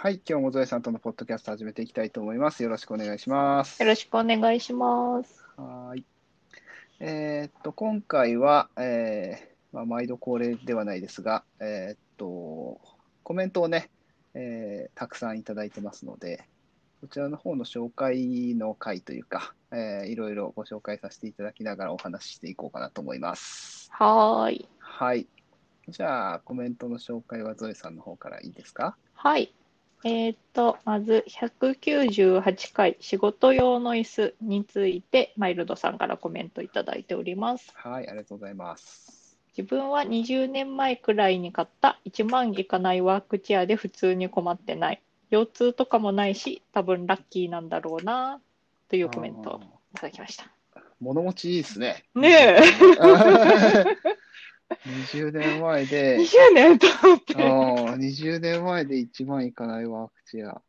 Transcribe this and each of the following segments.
はい、今日もゾエさんとのポッドキャスト始めていきたいと思います。よろしくお願いします。よろしくお願いします。はーい。えーっと、今回は、えーまあ、毎度恒例ではないですが、えーっと、コメントをね、えーたくさんいただいてますので、こちらの方の紹介の回というか、えーいろいろご紹介させていただきながらお話ししていこうかなと思います。はーい。はい。じゃあ、コメントの紹介はゾエさんの方からいいですか？はい。えーっと、まず198回仕事用の椅子について、マイルドさんからコメントいただいております。はい、ありがとうございます。自分は20年前くらいに買った1万いかないワークチェアで普通に困ってない。腰痛とかもないし、多分ラッキーなんだろうな、というコメントをいただきました。物持ちいいですね。ねえ。20年前で、20年と思って。ああ、20年前で1万いかないワークチェア。あ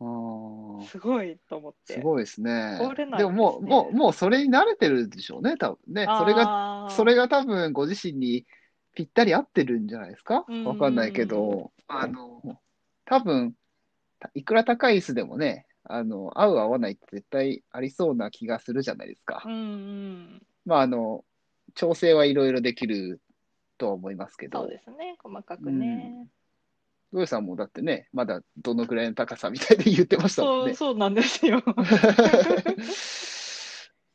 あ、すごいと思って。すごいですね。ですねでももう、もう、もうそれに慣れてるでしょうね、多分ね。それが、それが多分ご自身にぴったり合ってるんじゃないですか？うんわかんないけど、あの、多分、いくら高い椅子でもね、あの、合う合わないって絶対ありそうな気がするじゃないですかう。んうん。まあ、あの、調整はいろいろできるとは思いますけど。そうですね、細かくね。ゾエさんもだってね、まだどのくらいの高さみたいで言ってましたもんそう、ね。そうなんですよ。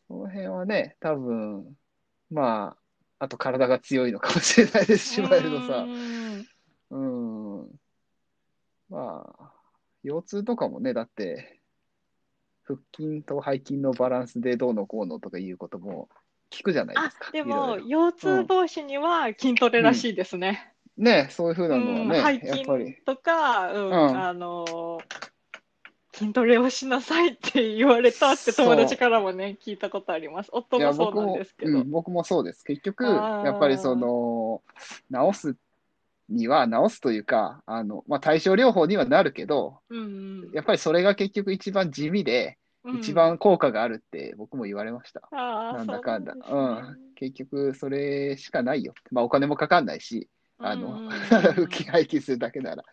その辺はね、多分、まあ、あと体が強いのかもしれないですし、マイルドさ。うんうん。まあ、腰痛とかもね、だって、腹筋と背筋のバランスでどうのこうのとかいうことも聞くじゃないであすか。でも、腰痛防止には筋トレらしいですね。ね、そういうふうなのはね、うん背やっぱり筋。とか、うんうんあのー筋トレをしなさいって言われたって友達からもね、聞いたことあります。夫もそうなん僕もですけどうん、。僕もそうです。結局、やっぱりその、治すには、治すというか、あの、まあ、対症療法にはなるけど、うんやっぱりそれが結局一番地味で、うん一番効果があるって僕も言われました。あーなんだかんだ。そうんん。結局、それしかないよ。まあ、お金もかかんないし、あの、うん腹筋背筋するだけなら。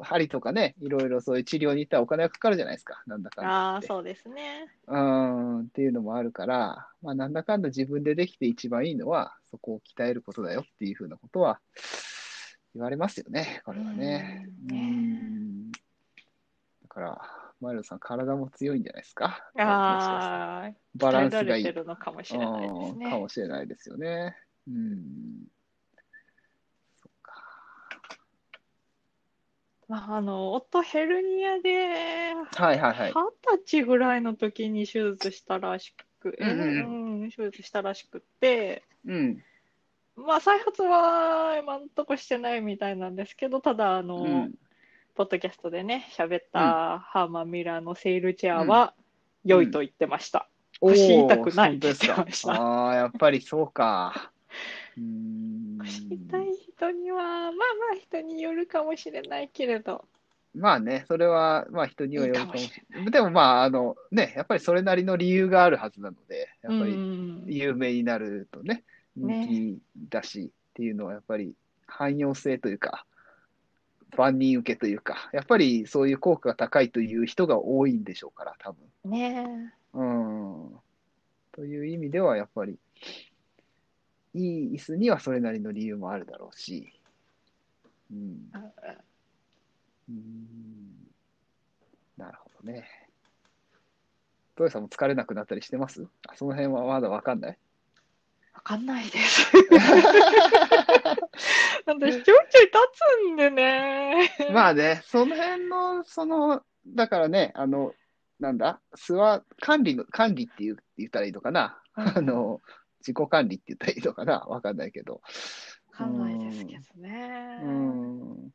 針とかね、いろいろそういう治療に行ったらお金がかかるじゃないですか。なんだかんだああ。そうですね。うん、っていうのもあるから、まあ、なんだかんだ自分でできて一番いいのは、そこを鍛えることだよっていうふうなことは言われますよね、これはね。ううんん。だから、マイルドさん、体も強いんじゃないですか？ああ、バランスがいいのかもしれないですね。うんかもしれないですよね。うん。そっか。まあ、あの、夫ヘルニアで、はいはいはい二。十歳ぐらいの時に手術したらしく、うんうんうん手術したらしくって、うん。まあ、再発は今んとこしてないみたいなんですけど、ただ、あの、うん。ポッドキャストでね、喋ったハーマン・ミラーのセールチェアは良いと言ってました。腰痛くないって言ってました。ああ、やっぱりそうか。うーん。腰痛い人には、まあまあ人によるかもしれないけれど、まあね、それは、まあ人にはよるかもしれない。でもまあ、あの、ね、やっぱりそれなりの理由があるはずなので、やっぱうりん。有名になるとね、ね。人気だしっていうのはやっぱり汎用性というか、万人受けというか、やっぱりそういう効果が高いという人が多いんでしょうから、多分。ねうん。という意味では、やっぱり、いい椅子にはそれなりの理由もあるだろうし、うん。え。うんなるほどね。トヨさんも疲れなくなったりしてます？あその辺はまだわかんない？わかんないです。私、ちょいちょい立つんでね。まあね、その辺の、その、だからね、あの、なんだ、座、管理の、管理って言ったらいいのかな。あの、自己管理って言ったらいいのかな。わかんないけど。わかんないですけどね。うん。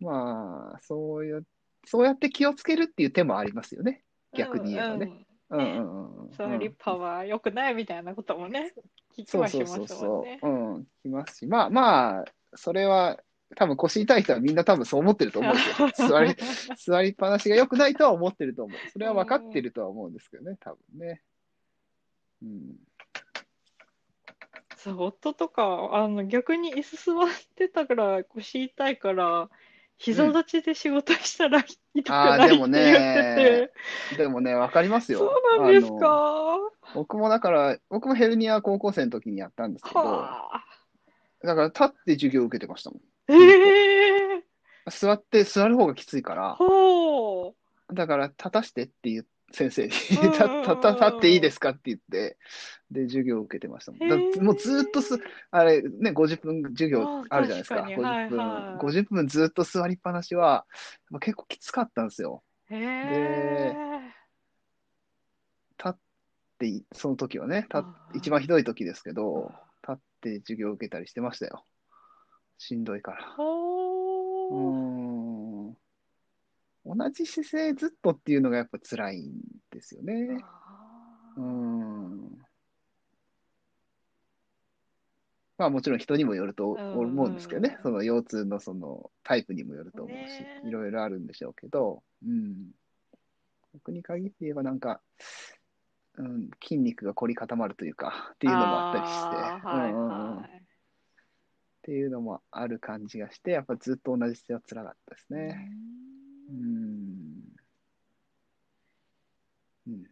まあ、そういう、そうやって気をつけるっていう手もありますよね。逆に言えばね。うんうんうんうん。座りパワー良くないみたいなこともね、聞きそうはしそうますそうもんねそ。う。うん、きますし。まあまあ、それは、多分腰痛い人はみんな多分そう思ってると思うんですよ。座り、座りっぱなしが良くないとは思ってると思う。それは分かってるとは思うんですけどね、多分ね。うん。そう、夫とか、あの、逆に椅子座ってたから腰痛いから、膝立ちで仕事したら痛くああ、ないってでも言ってね、でもね、わかりますて。よ。そうなんですあのか。僕もだから、僕もヘルニア高校生の時にやったんですけど、はあ。だから立って授業を受けてましたもん。ええ座って、座る方がきついから、ほだから立たしてっていう先生に、立っていいですかって言って、で、授業を受けてましたもん。だもうずーっとす、あれね、50分授業あるじゃないですか。確かにはい50分、はい50分ずっと座りっぱなしは、結構きつかったんですよ。う。へえ。立ってい、その時はね、立一番ひどい時ですけど、立って授業を受けたりしてましたよ。しんどいから。うん。同じ姿勢ずっとっていうのがやっぱ辛いんですよね。うーん。まあもちろん人にもよるとうん思うんですけどね、その腰痛のそのタイプにもよると思うしね、いろいろあるんでしょうけど、うん。僕に限って言えばなんか、うん、筋肉が凝り固まるというか、っていうのもあったりして、はいうんうんうんっはい。ていうのもある感じがして、やっぱずっと同じ姿勢は辛かったですね。ううんん。うん。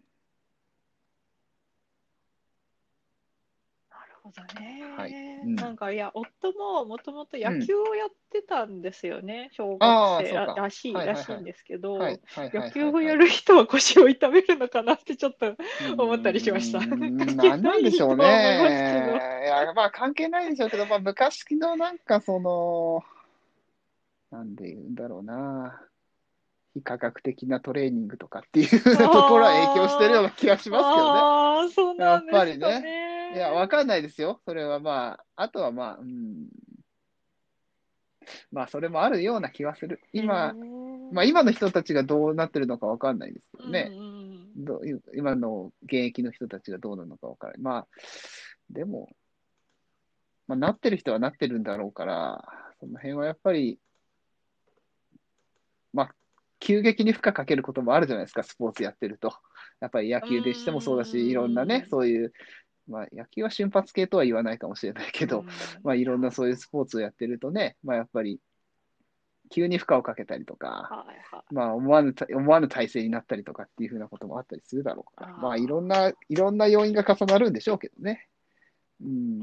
なるほどね。はいうんなんかいや、夫ももともと野球をやってたんですよね、小あー学生らしいはいはいはいらしいんですけど。野球をやる人は腰を痛めるのかなってちょっと思ったりしましたうーん関係なんでしょうね。いや、まあ関係ないでしょうけど、まあ昔のなんかその、なんで言うんだろうな。非科学的なトレーニングとかっていう ところは影響してるような気がしますああ、そうなんですかやっぱね。けどね。いや、わかんないですよ。それはまあ、あとはまあ、うん。まあ、それもあるような気はする。今、まあ今の人たちがどうなってるのかわかんないですけどね。うんうんどう今の現役の人たちがどうなのかわからない。まあ、でも、まあ、なってる人はなってるんだろうから、その辺はやっぱり、まあ、急激に負荷かけることもあるじゃないですか、スポーツやってると。やっぱり野球でしてもそうだうんし、いろんなね、そういう、まあ、野球は瞬発系とは言わないかもしれないけど、うんまあ、いろんなそういうスポーツをやってるとね、まあ、やっぱり、急に負荷をかけたりとか、はいはいまあ、思わぬた、思わぬ体制になったりとかっていうふうなこともあったりするだろうから、まあ、いろんな、いろんな要因が重なるんでしょうけどね。うん。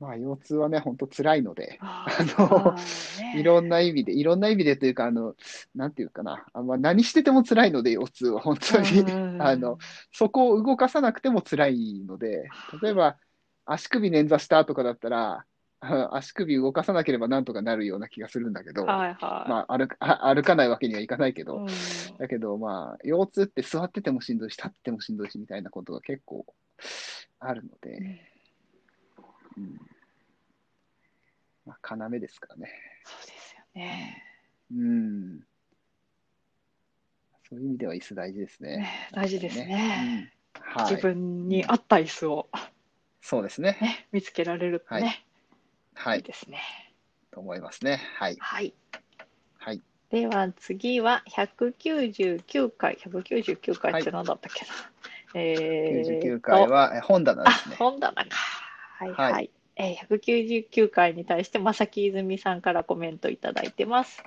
まあ、腰痛はね、本当辛いので、ああのーね。いろんな意味で、いろんな意味でというか、あの、なんていうかな、あまあ、何してても辛いので、腰痛は本当に、うん あの、そこを動かさなくても辛いので、例えば、足首捻挫したとかだったら、あ足首動かさなければなんとかなるような気がするんだけど、はいはい。まあ、歩かあ歩かないわけにはいかないけど、うん。だけど、まあ、腰痛って座っててもしんどいし、立ってもしんどいしみたいなことが結構あるので、うんまあ、要ですからね。そうですよね。うん。そういう意味では椅子大事ですね。ね大事ですね。うんはい。自分に合った椅子を、そうですね。ね、見つけられるとね、、はいい。ですね。と思いますね。はい。はい。はい。では次は199回、199回って何だったっけな。えーと99回はえ本棚あですね、。本棚か。はいはい。はいえー199回に対して、正木泉さんからコメントいただいてます。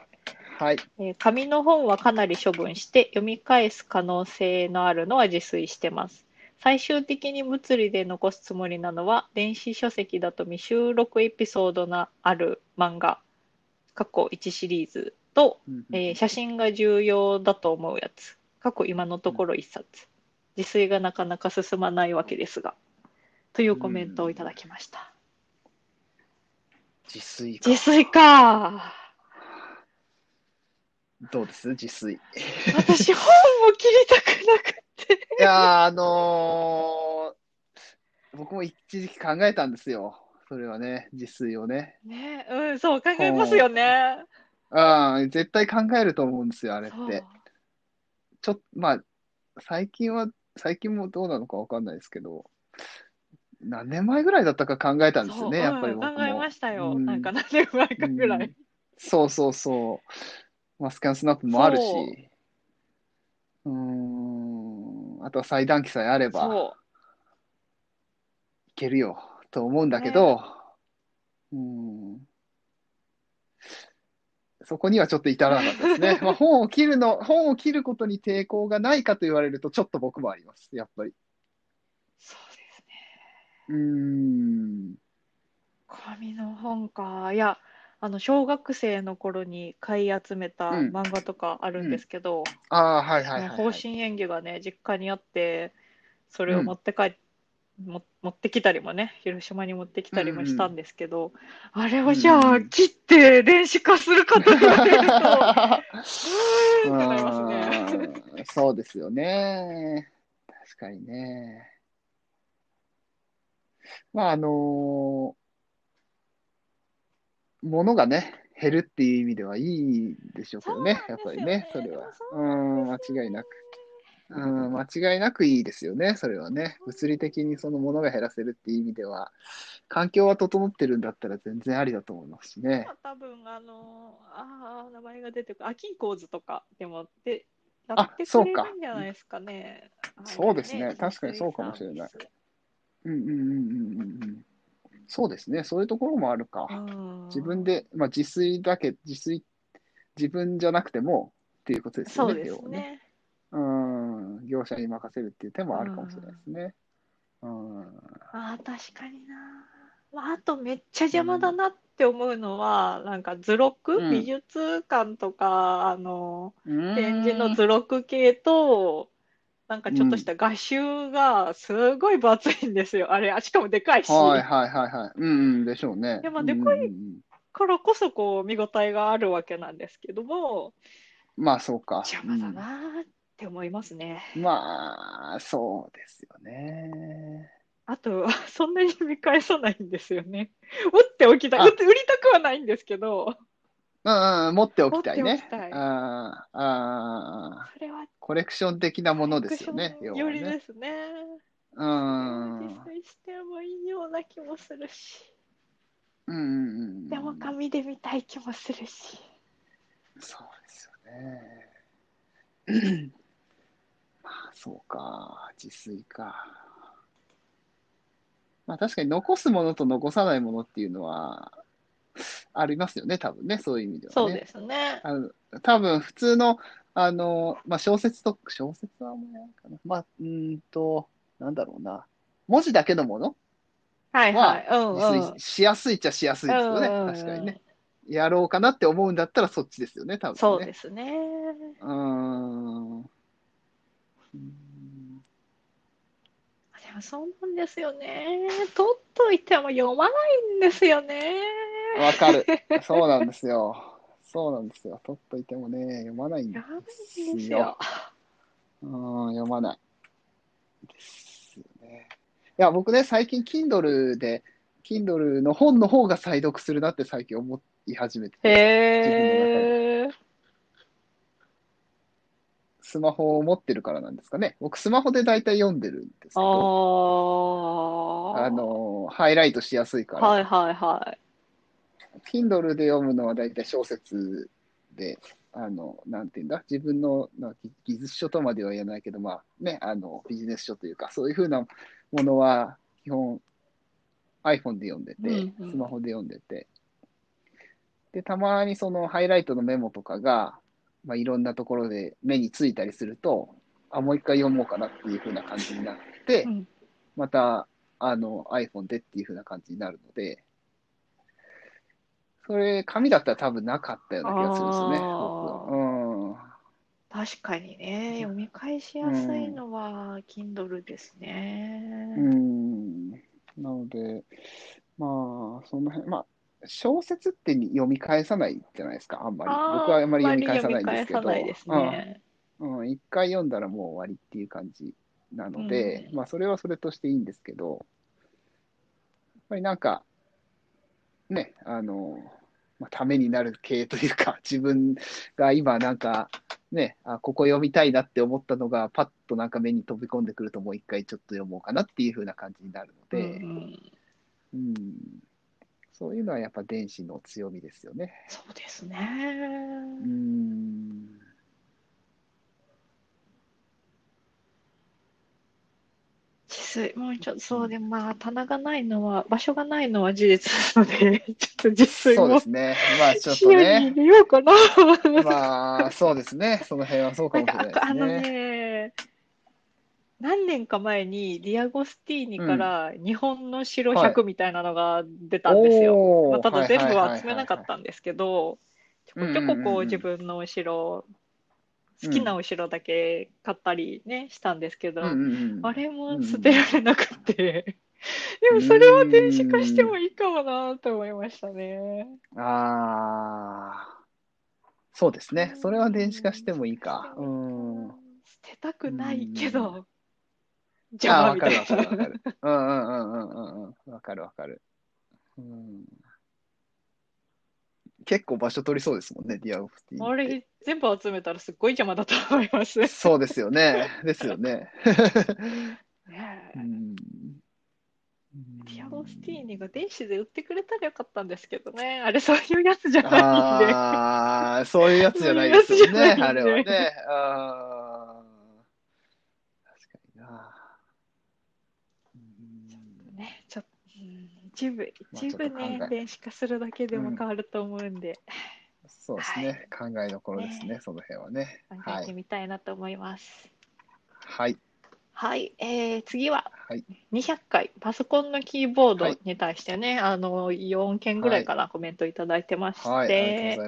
はい。えー紙の本はかなり処分して読み返す可能性のあるのは自炊してます。最終的に物理で残すつもりなのは電子書籍だと未収録エピソードのある漫画過去1シリーズと、うんえー写真が重要だと思うやつ過去今のところ1冊自炊がなかなか進まないわけですがというコメントをいただきました。自炊か自炊かどうです？自炊。い私本も切りたくなくて。やー、あのー僕も一時期考えたんですよ。それはね、自炊をね。ね、うん、そう考えますよね。ああ、絶対考えると思うんですよ、あれって。ちょっと、まあ、最近は、最近もどうなのかわかんないですけど、何年前ぐらいだったか考えたんですよね、やっぱりうん僕も考えま。したよ。うんなんか何年前かぐらい。そうそうそう。まあ、スキャンスナップもあるし、うーん、あとは裁断機さえあれば、そいけるよっと思うんだけど、うん。そこにはちょっと至らなかったですね。まあ、本を切るの、本を切ることに抵抗がないかと言われると、ちょっと僕もあります、やっぱり。そうん。紙の本か。いや、あの、小学生の頃に買い集めたうん漫画とかあるんですけど、ああ、はいはいはい、はい。方針演技がね、実家にあって、それを持って帰っも持ってきたりもね、広島に持ってきたりもしたんですけど、あれをじゃあうん切って電子化するかと言われると、う ーんってなりますね。うんそうですよね。確かにね。まあ、あの物がね、減るっていう意味ではいいでしょうけどね、やっぱりね、それは。うん、間違いなく。うん、間違いなくいいですよね、それはね。物理的にそのものが減らせるっていう意味では、環境は整ってるんだったら全然ありだと思いますしね。多分あのああ名前が出てくるアキンコーズとかでもでってくれそうかるんじゃないですかね。そうですねああい確かにそうかもしれないうんうんうんうんうんうん。そうですね、そういうところもあるか。自分で、まあ、自炊だけ、自炊、自分じゃなくてもっていうことですよね、そうです要はね。ね。うん、業者に任せるっていう手もあるかもしれないですね。うん、ああ確かにな。まあ、あとめっちゃ邪魔だなって思うのは、なんか図録、うん美術館とかあの展展示の図録系となんかちょっとした画集がすごい分厚いんですよ。あれ、あしかもでかいし。はいはいはいはい。うんうん、でしょうね。いやまあでかいからこそこう見応えがあるわけなんですけどもまあそうか。邪魔だなーって思いますね。うんまあ、そうですよね。あとそんなに見返さないんですよね。打っておきた打って売りたくはないんですけど、うんうん、持っておきたいね持っておき。たいあーあー、それはコレクション的なものですよね、クッション寄り。ですね。うん。実際してもいいような気もするし、うんうんうん。でも紙で見たい気もするし。そうですよね。まあ、そうか。自炊か。まあ、確かに残すものと残さないものっていうのは、ありますよね、多分ね、そういう意味ではね。そうですね。あの多分普通の、あの、まあ、小説と、小説はあんまりないかな。まあ、うーんと、なんだろうな。文字だけのものはいはい。うん自うん炊しやすいっちゃしやすいですよね。うんうんうん確かにね。やろうかなって思うんだったらそっちですよね、多分ね。そうですね。うーん。うーんでもそうなんですよね。取っといても読まないんですよね。わかる。そうなんですよ。そうなんですよ。取っといてもね、読まないんですんですよよ。。うん、読まない。ですよね。いや、僕ね、最近 Kindle で、Kindle の本の方が再読するなって最近思い始めてて、へえ。スマホを持ってるからなんですかね。僕、スマホで大体読んでるんですけあど、あ。あの、ハイライトしやすいから、はいはいはい。Kindle で読むのは大体小説で、あの、なんていうんだ、自分の技術書とまでは言えないけど、まあね、あの、ビジネス書というか、そういうふうなものは、基本 iPhone で読んでて、スマホで読んでて、で、たまにそのハイライトのメモとかが、まあ、いろんなところで目についたりすると、あ、もう一回読もうかなっていうふうな感じになって、うん。また、あの、iPhone でっていう風な感じになるので、それ、紙だったら多分なかったような気がするんですよね。うん。確かにね、読み返しやすいのは Kindle ですね。うん。なので、まあ、その辺、まあ、小説って読み返さないじゃないですか、あんまり。僕はあんまり読み返さないんですけど、あんまり読み返さないですね。うん、うん、一回読んだらもう終わりっていう感じなので、うんまあ、それはそれとしていいんですけど、やっぱりなんか、ね、あの、まあ、ためになる系というか、自分が今なんか、ね、あ、ここ読みたいなって思ったのが、パッとなんか目に飛び込んでくると、もう一回ちょっと読もうかなっていう風な感じになるので、うんうん、そういうのはやっぱ電子の強みですよね。そうですね。うん。自水、もうちょっと、そうで、まあ、棚がないのは、場所がないのは事実なので、ちょっと自炊もそうですね。まあちょっ視野にとね。入れようかな。まあそうですね。その辺はそうかなんか、もしれないです あのね。ね、何年か前にディアゴスティーニから日本の城100みたいなのが出たんですよ。おーまあ、ただ全部は集めなかったんですけど、ちょこちょここう自分のお城、好きなお城だけ買ったりね、したんですけど、うんうんうんあれも捨てられなくて、でもそれは電子化してもいいかもなと思いましたね。ああ、そうですね。それは電子化してもいいか。うん。捨てたくないけど、あ邪あ、わかる魔みたいな。わかるわかる。うんうんうんうんうんうん。わかるわかる。うん。結構場所取りそうですもんね、ディアゴスティあれ、全部集めたらすっごい邪魔だと思います。ねそうですよね。ですよね。えうんディアゴスティーニが電子で売ってくれたらよかったんんですけどね。あれ、そういうやつじゃないんで。ああ、そういうやつじゃないですよね、あれはね。ああ、確かにな。うんね、ちょっと、うん一部、まあ一部ねちょっと考え、電子化するだけでも変わると思うんで、そうですね、考えどころですね、その辺はね。考はい。えてみたいなと思います。はい。はい、えー次ははい。200回、パソコンのキーボードはいに対してね、あの、4件ぐらいかな、コメントいただいてまして。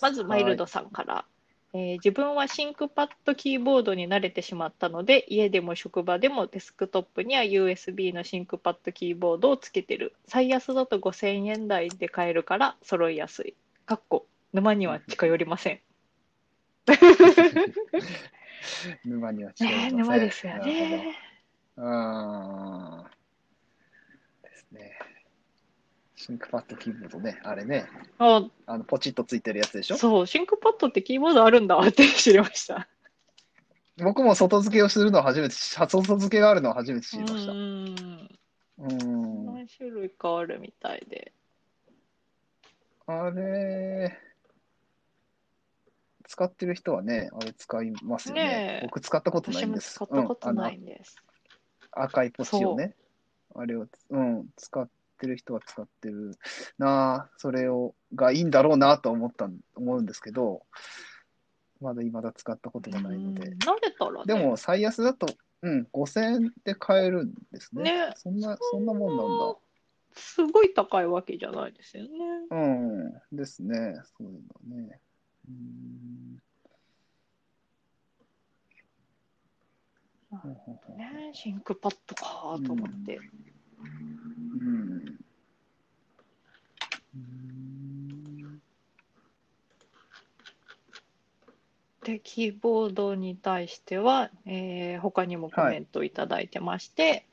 まずマイルドさんから、えー自分はシンクパッドキーボードに慣れてしまったので家でも職場でもデスクトップには USB のシンクパッドキーボードをつけてる最安だと5000円台で買えるから揃いやすいかっこ沼には近寄りませんはい。沼には違いませねん。沼ですよね。ですね。シンクパッドキーボードね、あれね、ああのポチッとついてるやつでしょ？そうシンクパッドってキーボードあるんだって知りました僕も外付けをするのは初めて、外付けがあるのは初めて知りました。ううん。ん何種類かあるみたいであれ、使ってる人はね、あれ使いますよね。ねえ僕使ったことない私もんです。使ったことないうんんです、あの赤いポチをね。あれを、うん、使ってる人は使ってるなあ、それを、がいいんだろうなと思ったん、思うんですけど、まだ未だ使ったことがないのでうん。慣れたらねでも、最安だと、うん、5000円で買えるんですね。ねそんな、そんなもんなんだ。すごい高いわけじゃないですよね。うん、ですね。そういうのね。ねシンクパッドかと思って。うん。うんで、キーボードに対しては、えー他にもコメントいただいてまして、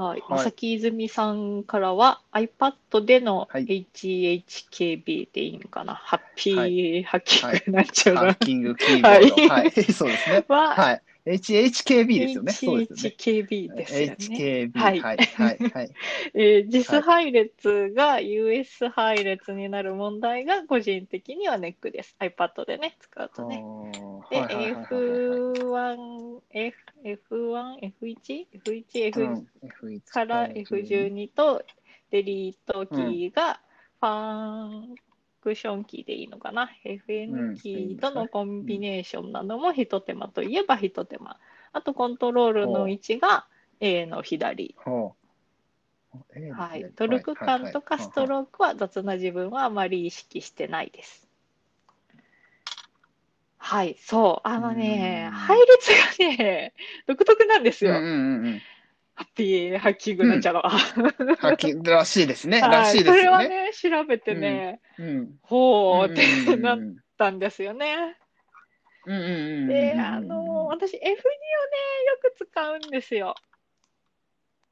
はい。はいまさき泉さんからは iPad でのはい HHKB でいいのかな、ハッピー、はいハッキングになっちゃうな。ハッキングキーボード。はいはい、そうですね。は、はい。HHKB ですよね。そうですよね。HHKB ですよね。HKB。ははいい。はい。はい。えー、JIS 配列が US 配列になる問題が個人的にはネックです。iPad でね、使うとね。で、はいはいはいはいはい F1、F、F1、F1、F1、F うん F1 から F12 とデリートキーがファンクションキーでいいのかな？うん FN キーとのコンビネーションなども一手間といえば一手間。あとコントロールの位置が A の左。はいトルク感とかストロークは雑な自分はあまり意識してないです。はい、そう、あのね、うん配列がね、独特なんですよ。うんうんうんピーハッキングになっちゃうのが。はっきりらしいですね。はいらしいですそれはよね。ね、調べてね、うん。ほうっうんてなっうんたんですよね。うんうんうん。で、あの、私、F2 をね、よく使うんですよ。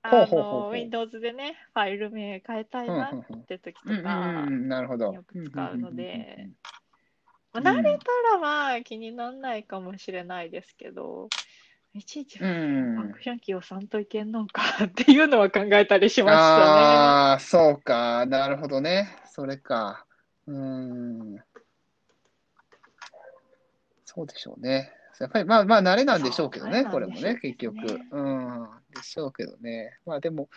あの、う Windows でね、ファイル名変えたいなって時とか、うん、なるほど。よく使うので慣れたらまあ気にならないかもしれないですけど、いちいちフうんァうんンクションキーをさんといけんのかっていうのは考えたりしましたね。ああ、そうか。なるほどね。それか。うーん。そうでしょうね。やっぱりまあまあ慣れなんでしょうけどね、そうこれもね、結局。ねうん。でしょうけどね。まあでも、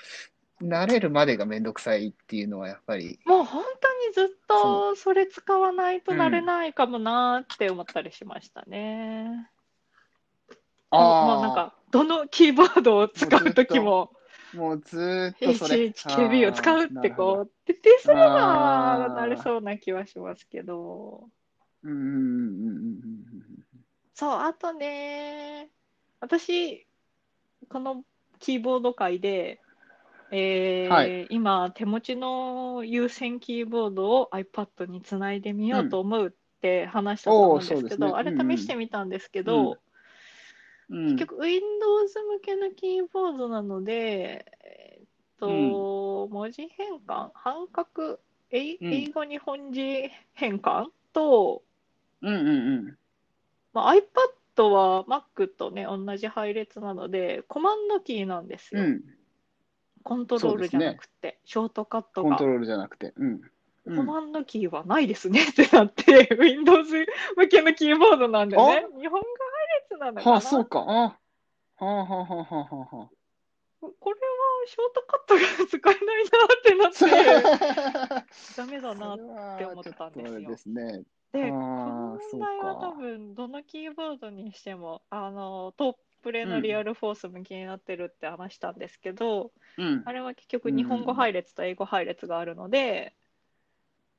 慣れるまでがめんどくさいっていうのはやっぱり、もう本当にずっとそれ使わないとなれないかもなーって思ったりしましたね。もうもうなんか、どのキーボードを使うときも、もうずーっとそれ。HHKB を使うってう。こう、徹底すればなれそうな気はしますけど。うんうんうんうんそう、あとね、私、このキーボード界で、えーはい今、手持ちの有線キーボードを iPad につないでみようと思うって話したと思うんですけおーそうですねど、あれうんうん試してみたんですけど、うん。結局 Windows 向けのキーボードなので、えーっと、文字変換、半角、英うん英語日本字変換？と、うんうんうん。まあ、iPad は Mac とね、同じ配列なので、コマンドキーなんですよ。うん。コントロールじゃなくて、ショートカットがコント。ロールじゃなくて。うん。うんコマンドキーはないですねってなって、Windows 向けのキーボードなんでね、日本語配列なのかなはあ、そうか。あはあはあはあはあはあはこれはショートカットが使えないなってなって、あ。ダメだな。って思ったんですよですね。で、この問題は多分、どのキーボードにしても、あの、トップレのリアルフォース向きになってるって話したんですけど、うん。あれは結局日本語配列と英語配列があるので、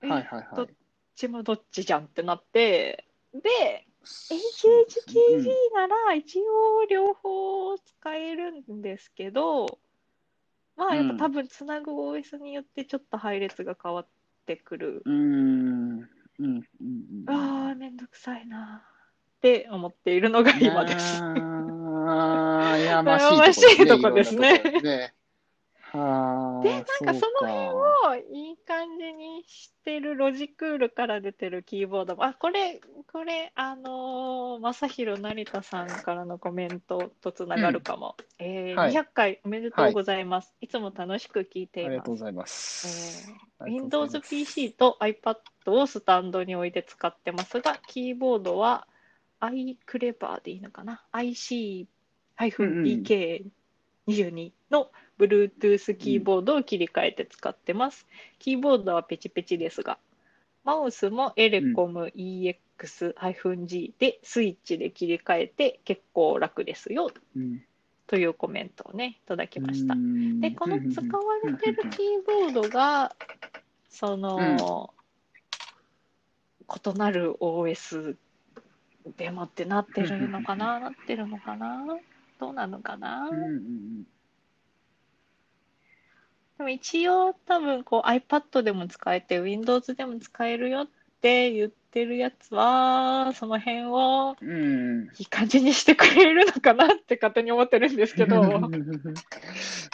えはいはいどっはい。ちもどっちじゃんってなって、で、HHKG なら一応両方使えるんですけど、まあやっぱ多分つなぐ OS によってちょっと配列が変わってくる。うん。うん。うん。うん。ああ、めんどくさいなって思っているのが今です。ああ、やま悩しいとこですねね。はあ。で、なんかその辺を。をいい感じにしてるロジクールから出てるキーボードも、あ、これ、これ、あのー、正弘成田さんからのコメントとつながるかも。えーはい200回おめでとうございます。い、つも楽しく聞いています。ありがとうございます。えーありがと iPad をスタンドに置いて使ってますが、キーボードは iClever でいいのかな ?IC-DK22 の Bluetooth キーボードを切り替えて使ってます。キーボードはペチペチですが、マウスもエレコム EX-G でスイッチで切り替えて結構楽ですよ。うん。というコメントをね、いただきました。うん。で、この使われてるキーボードが、その、異なる OS でもってなってるのかななってるのかなどうなのかな？うん。うんでも一応多分こう iPad でも使えて Windows でも使えるよって言ってるやつは、その辺をうんうんいい感じにしてくれるのかなって勝手に思ってるんですけど。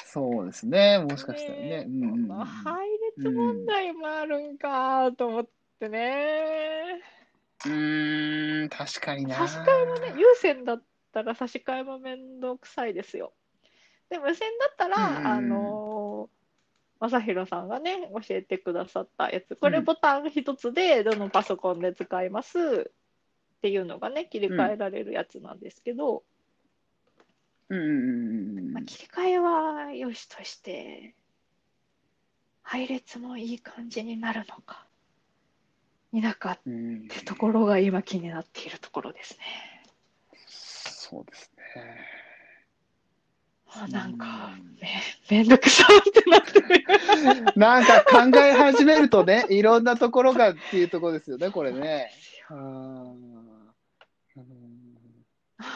そうですね、もしかしたらね。ねうんうんうんこの配列問題もあるんかと思ってね。うーん、確かにな。差し替えもね、有線だったら差し替えもめんどくさいですよ。で、無線だったら、うんあのー、正弘さんがね、教えてくださったやつ、これうんボタン一つでどのパソコンで使います？っていうのがね、切り替えられるやつなんですけど、うんうんうんうんまあ、切り替えは良しとして、配列もいい感じになるのか、否かっうん。てところが今気になっているところですね。そうですね。あなんかうんめ、めんどくさってなってる。なんか考え始めるとね、いろんなところがっていうところですよね、これね。あ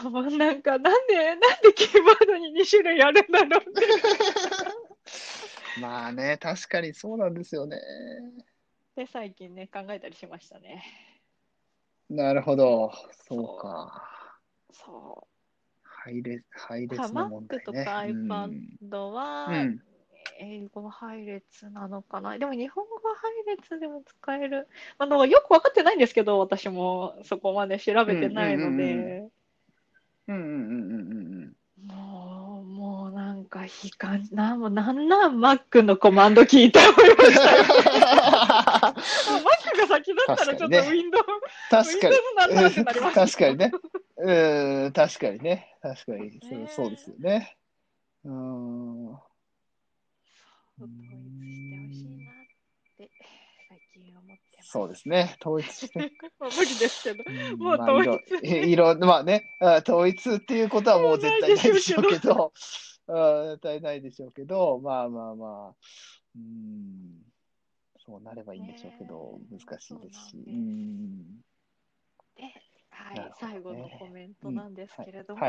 もうなんか、なんで、なんでキーボードに2種類あるんだろうって。まあね、確かにそうなんですよね。で、最近ね、考えたりしましたね。なるほど。そうか。そ配列、配の問題ね。とかうん iPad は、うん。英語配列なのかな？でも日本語配列でも使える。あの、よく分かってないんですけど、私もそこまで調べてないので。うんうんうんうんうん。もう、もうなんか悲観、なんもなんなん？Mac のコマンド聞いて思いましたよ。が先だったらちょっと確かにね Windows、確かに確かにね。うん、確かにね。確かに。そうねそうですよね。うん。統一してほしいなって最近思ってます。そうですね。統一して。まあ無理ですけど。うんもうまあ統一いろいろ、まあね、あ統一っていうことはもう絶対ないでしょうけど、うん絶対ないでしょうけど、まあまあまあ、うん、そうなればいいんでしょうけど、ねえ。難しいですし、そうなんではい、ね。最後のコメントなんですけれども、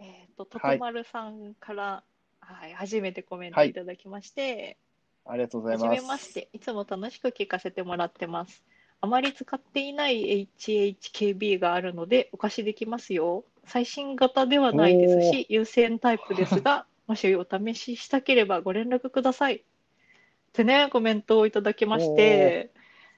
うん。はえっ、と、とはいとまるさんから、はい、初めてコメントはいいただきまして、ありがとうございはます。じめまして、いつも楽しく聞かせてもらってます。あまり使っていない HHKB があるので、お貸しできますよ。最新型ではないですし、優先タイプですが、もしお試ししたければご連絡ください。ってね、コメントをいただきまして、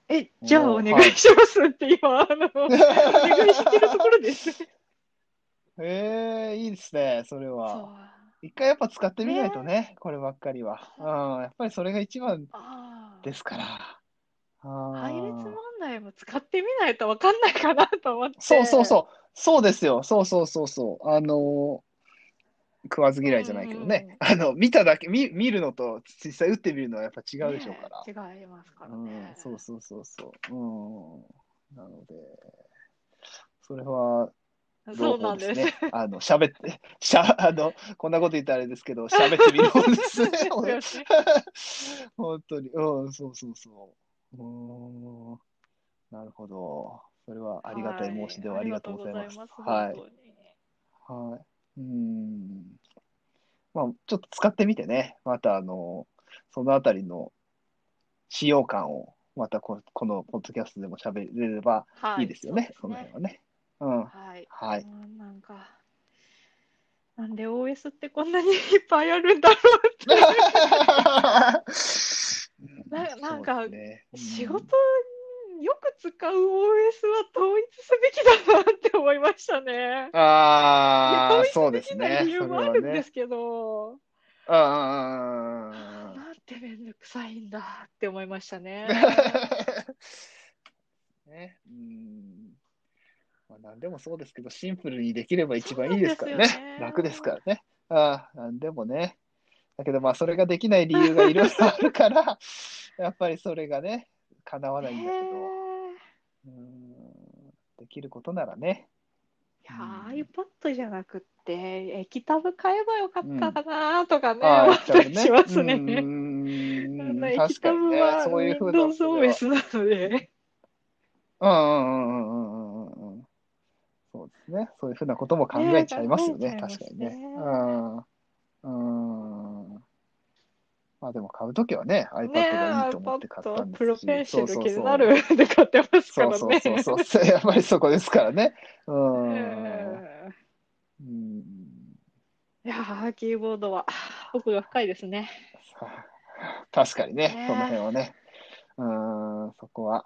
え、じゃあお願いしますって今、あの、お願いしてるところです。ええいいですね、それ。は。一回やっぱ使ってみないとね、こればっかりは。うん、やっぱりそれが一番ですから。あ配列ー問題も使ってみないと分かんないかなと思って。そうそうそう。そうですよ。そうそうそうそう。あのー食わず嫌いじゃないけどね。あの、見ただけ、見、見るのと実際打ってみるのはやっぱ違うでしょうから。ね違いますからうんね。、そうそうそうそう。うん。なので、それは、そうなんです。ね。あの、喋って、しゃ、あの、こんなこと言ったらあれですけど、喋ってみるもんですね。本当に。うん、そうそうそう。うーん。なるほど。それはありがたい申し出をありがとうございます。はい。はい。うーん。まあ、ちょっと使ってみてね、また、あの、そのあたりの使用感を、またここのポッドキャストでも喋れればいいですよね、そそうですの辺はね。うん。はい。はいうんなんか、なんで OS ってこんなにいっぱいあるんだろ ななんか。仕事よく使う OS は統一すべきだなって思いましたね。ああ、そうです好きなね。理由もあ。るんですけど、ああ、なんてめんどくさいんだって思いましたね。ね、うん。まあ、何でもそうですけど、シンプルにできれば一番いいですからね。ね楽ですからね。ああ、何でもね。だけど、まあ、それができない理由がいろいろあるから、やっぱりそれがね、叶わないんだけど、うん、できることならね。いやー iPad じゃなくって、液タブ買えばよかったかなとかね、思ったりねしますね。液タブは、そういうふうな Windows OS なので、うんうんうんうんうんうんうん。そうですね。そういうふうなことも考えちゃいますよね。ね確かにね。ちゃいますねうん。うん。まあでも買うときはね、iPad ねがいいと思って買ったんですプロペンシル気そうそうそうになるで買ってますからね。そうそうそうそう。やっぱりそこですからね。うん。えうんーいやー、キーボードは 奥が深いですね。確かにね、ねその辺はね。うん、そこは。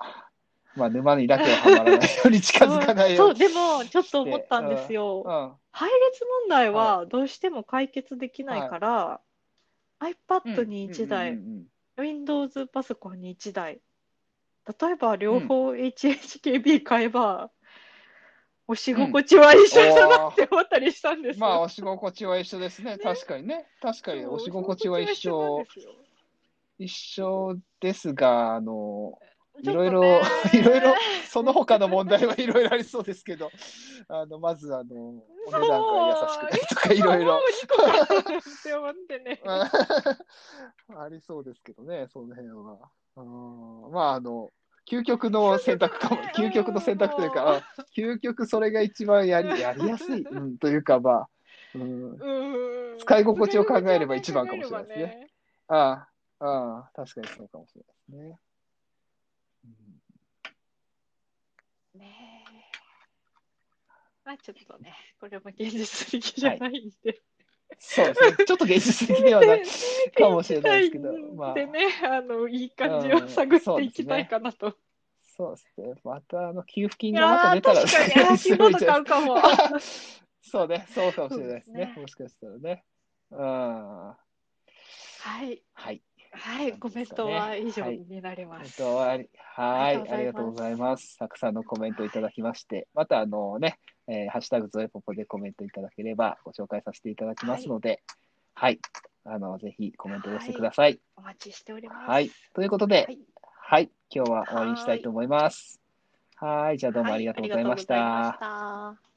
まあ沼にだけははまらないように近づかないよそうう、に。でも、ちょっと思ったんですよ。うん。配列問題はどうしても解決できないから、iPad に1台、うんうんうんうん Windows パソコンに1台。例えば両方 HHKB 買えば、押し心地は一緒だなって思ったりしたんですよ。まあ、押し心地は一緒ですね。確かにね。確かに、押し心地は一緒一緒ですが、あの、いろ。いろ、いろいろ その他の問題はいろいろありそうですけど、あの、まず、あの、お値段が優しくないとか、いろいろ。そう2個買うって思ってね。ありそうですけどね、その辺は。うんまあ、あの、究極の選択かも、究極の選択というか、あ究極それが一番やり、やりやすい、うん、というか、まあ、うん、うん使い心地を考えれば一番かもしれないですね。ああ、ああ、確かにそうかもしれないですね。うんねえ。まあちょっとね、これも現実的じゃないんで。そうですね。ちょっと現実的ではない かもしれないですけど、まあ、でね、あの、いい感じを探っていきたいかなと。そうですね。また、あの、給付金いがまた出たら、確かに、あーキーボード買うかも。そうね、そうかもしれないですね。すねもしかしたらね。うん。ははい。い。はい、コメントは以上になります。はい、あありがとうござざいます。たくさんのコメントいただきまして、また、あのね、えーハッシュタグゾエポポでコメントいただければご紹介させていただきますので、はい。あの、ぜひコメントを寄せてください。お待ちしております。はい。ということで、はいはい。今日は終わりにしたいと思います。はい。じゃあどうもありがとうございました